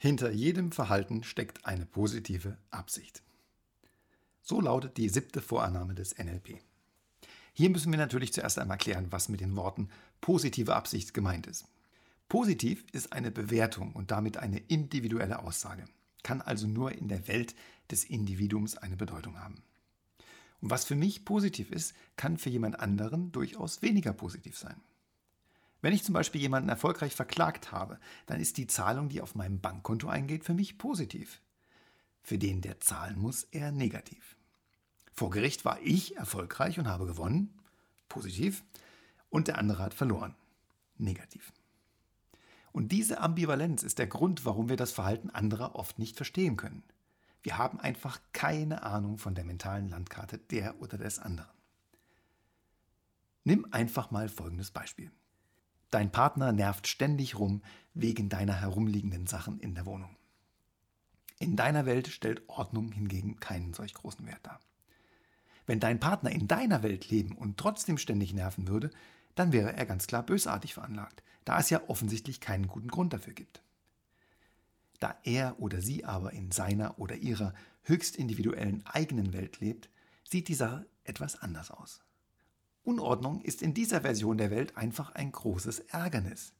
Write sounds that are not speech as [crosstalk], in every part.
Hinter jedem Verhalten steckt eine positive Absicht. So lautet die siebte Vorannahme des NLP. Hier müssen wir natürlich zuerst einmal klären, was mit den Worten positive Absicht gemeint ist. Positiv ist eine Bewertung und damit eine individuelle Aussage, kann also nur in der Welt des Individuums eine Bedeutung haben. Und was für mich positiv ist, kann für jemand anderen durchaus weniger positiv sein. Wenn ich zum Beispiel jemanden erfolgreich verklagt habe, dann ist die Zahlung, die auf meinem Bankkonto eingeht, für mich positiv. Für den, der zahlen muss, eher negativ. Vor Gericht war ich erfolgreich und habe gewonnen, positiv, und der andere hat verloren, negativ. Und diese Ambivalenz ist der Grund, warum wir das Verhalten anderer oft nicht verstehen können. Wir haben einfach keine Ahnung von der mentalen Landkarte der oder des anderen. Nimm einfach mal folgendes Beispiel. Dein Partner nervt ständig rum wegen deiner herumliegenden Sachen in der Wohnung. In deiner Welt stellt Ordnung hingegen keinen solch großen Wert dar. Wenn dein Partner in deiner Welt leben und trotzdem ständig nerven würde, dann wäre er ganz klar bösartig veranlagt, da es ja offensichtlich keinen guten Grund dafür gibt. Da er oder sie aber in seiner oder ihrer höchst individuellen eigenen Welt lebt, sieht die Sache etwas anders aus. Unordnung ist in dieser Version der Welt einfach ein großes Ärgernis.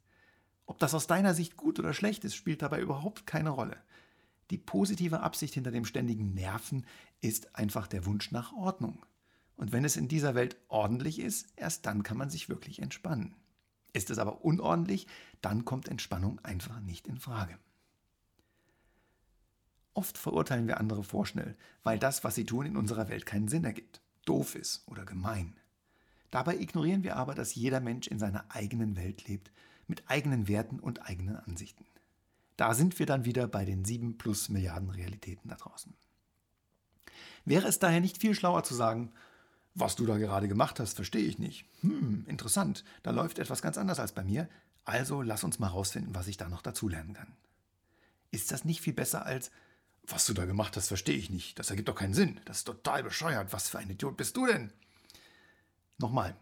Ob das aus deiner Sicht gut oder schlecht ist, spielt dabei überhaupt keine Rolle. Die positive Absicht hinter dem ständigen Nerven ist einfach der Wunsch nach Ordnung. Und wenn es in dieser Welt ordentlich ist, erst dann kann man sich wirklich entspannen. Ist es aber unordentlich, dann kommt Entspannung einfach nicht in Frage. Oft verurteilen wir andere vorschnell, weil das, was sie tun, in unserer Welt keinen Sinn ergibt, doof ist oder gemein. Dabei ignorieren wir aber, dass jeder Mensch in seiner eigenen Welt lebt, mit eigenen Werten und eigenen Ansichten. Da sind wir dann wieder bei den sieben plus Milliarden Realitäten da draußen. Wäre es daher nicht viel schlauer zu sagen, was du da gerade gemacht hast, verstehe ich nicht. Hm, interessant, da läuft etwas ganz anders als bei mir, also lass uns mal rausfinden, was ich da noch dazulernen kann. Ist das nicht viel besser als, was du da gemacht hast, verstehe ich nicht, das ergibt doch keinen Sinn, das ist total bescheuert, was für ein Idiot bist du denn? Nochmal,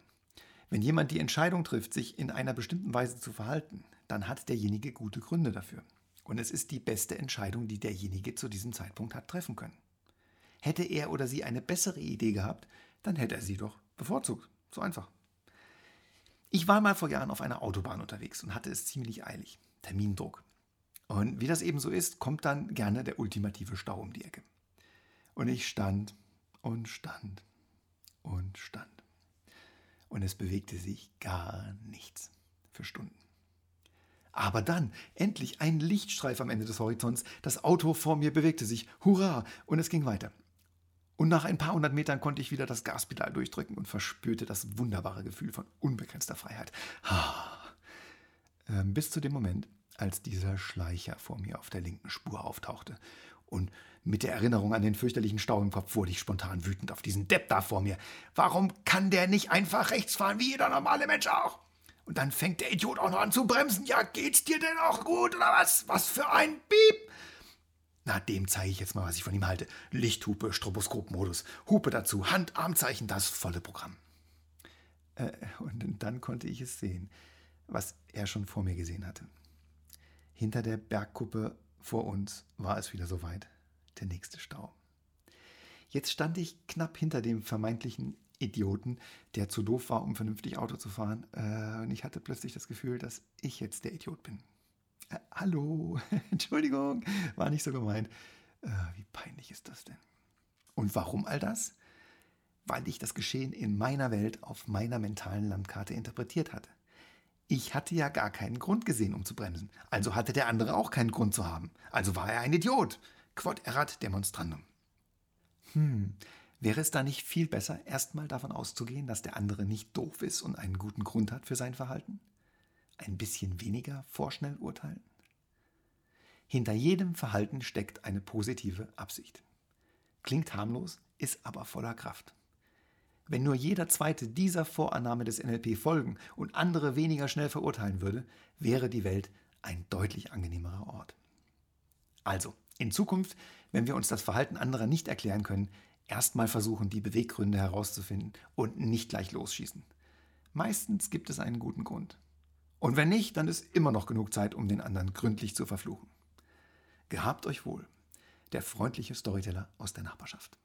wenn jemand die Entscheidung trifft, sich in einer bestimmten Weise zu verhalten, dann hat derjenige gute Gründe dafür. Und es ist die beste Entscheidung, die derjenige zu diesem Zeitpunkt hat treffen können. Hätte er oder sie eine bessere Idee gehabt, dann hätte er sie doch bevorzugt. So einfach. Ich war mal vor Jahren auf einer Autobahn unterwegs und hatte es ziemlich eilig. Termindruck. Und wie das eben so ist, kommt dann gerne der ultimative Stau um die Ecke. Und ich stand und stand und stand und es bewegte sich gar nichts für Stunden. Aber dann, endlich ein Lichtstreif am Ende des Horizonts, das Auto vor mir bewegte sich, hurra, und es ging weiter. Und nach ein paar hundert Metern konnte ich wieder das Gaspedal durchdrücken und verspürte das wunderbare Gefühl von unbegrenzter Freiheit. Ähm, bis zu dem Moment, als dieser Schleicher vor mir auf der linken Spur auftauchte und mit der Erinnerung an den fürchterlichen Stau im Kopf wurde ich spontan wütend auf diesen Depp da vor mir. Warum kann der nicht einfach rechts fahren, wie jeder normale Mensch auch? Und dann fängt der Idiot auch noch an zu bremsen. Ja, geht's dir denn auch gut oder was? Was für ein Piep! Na, dem zeige ich jetzt mal, was ich von ihm halte. Lichthupe, Stroboskopmodus, Hupe dazu, Hand-Armzeichen, das volle Programm. Äh, und dann konnte ich es sehen, was er schon vor mir gesehen hatte. Hinter der Bergkuppe vor uns war es wieder soweit, der nächste Stau. Jetzt stand ich knapp hinter dem vermeintlichen Idioten, der zu doof war, um vernünftig Auto zu fahren. Äh, und ich hatte plötzlich das Gefühl, dass ich jetzt der Idiot bin. Äh, hallo, [laughs] Entschuldigung, war nicht so gemeint. Äh, wie peinlich ist das denn? Und warum all das? Weil ich das Geschehen in meiner Welt auf meiner mentalen Landkarte interpretiert hatte. Ich hatte ja gar keinen Grund gesehen, um zu bremsen. Also hatte der andere auch keinen Grund zu haben. Also war er ein Idiot. Quod erat demonstrandum. Hm, wäre es da nicht viel besser, erstmal davon auszugehen, dass der andere nicht doof ist und einen guten Grund hat für sein Verhalten? Ein bisschen weniger vorschnell urteilen? Hinter jedem Verhalten steckt eine positive Absicht. Klingt harmlos, ist aber voller Kraft. Wenn nur jeder zweite dieser Vorannahme des NLP folgen und andere weniger schnell verurteilen würde, wäre die Welt ein deutlich angenehmerer Ort. Also, in Zukunft, wenn wir uns das Verhalten anderer nicht erklären können, erstmal versuchen, die Beweggründe herauszufinden und nicht gleich losschießen. Meistens gibt es einen guten Grund. Und wenn nicht, dann ist immer noch genug Zeit, um den anderen gründlich zu verfluchen. Gehabt euch wohl. Der freundliche Storyteller aus der Nachbarschaft.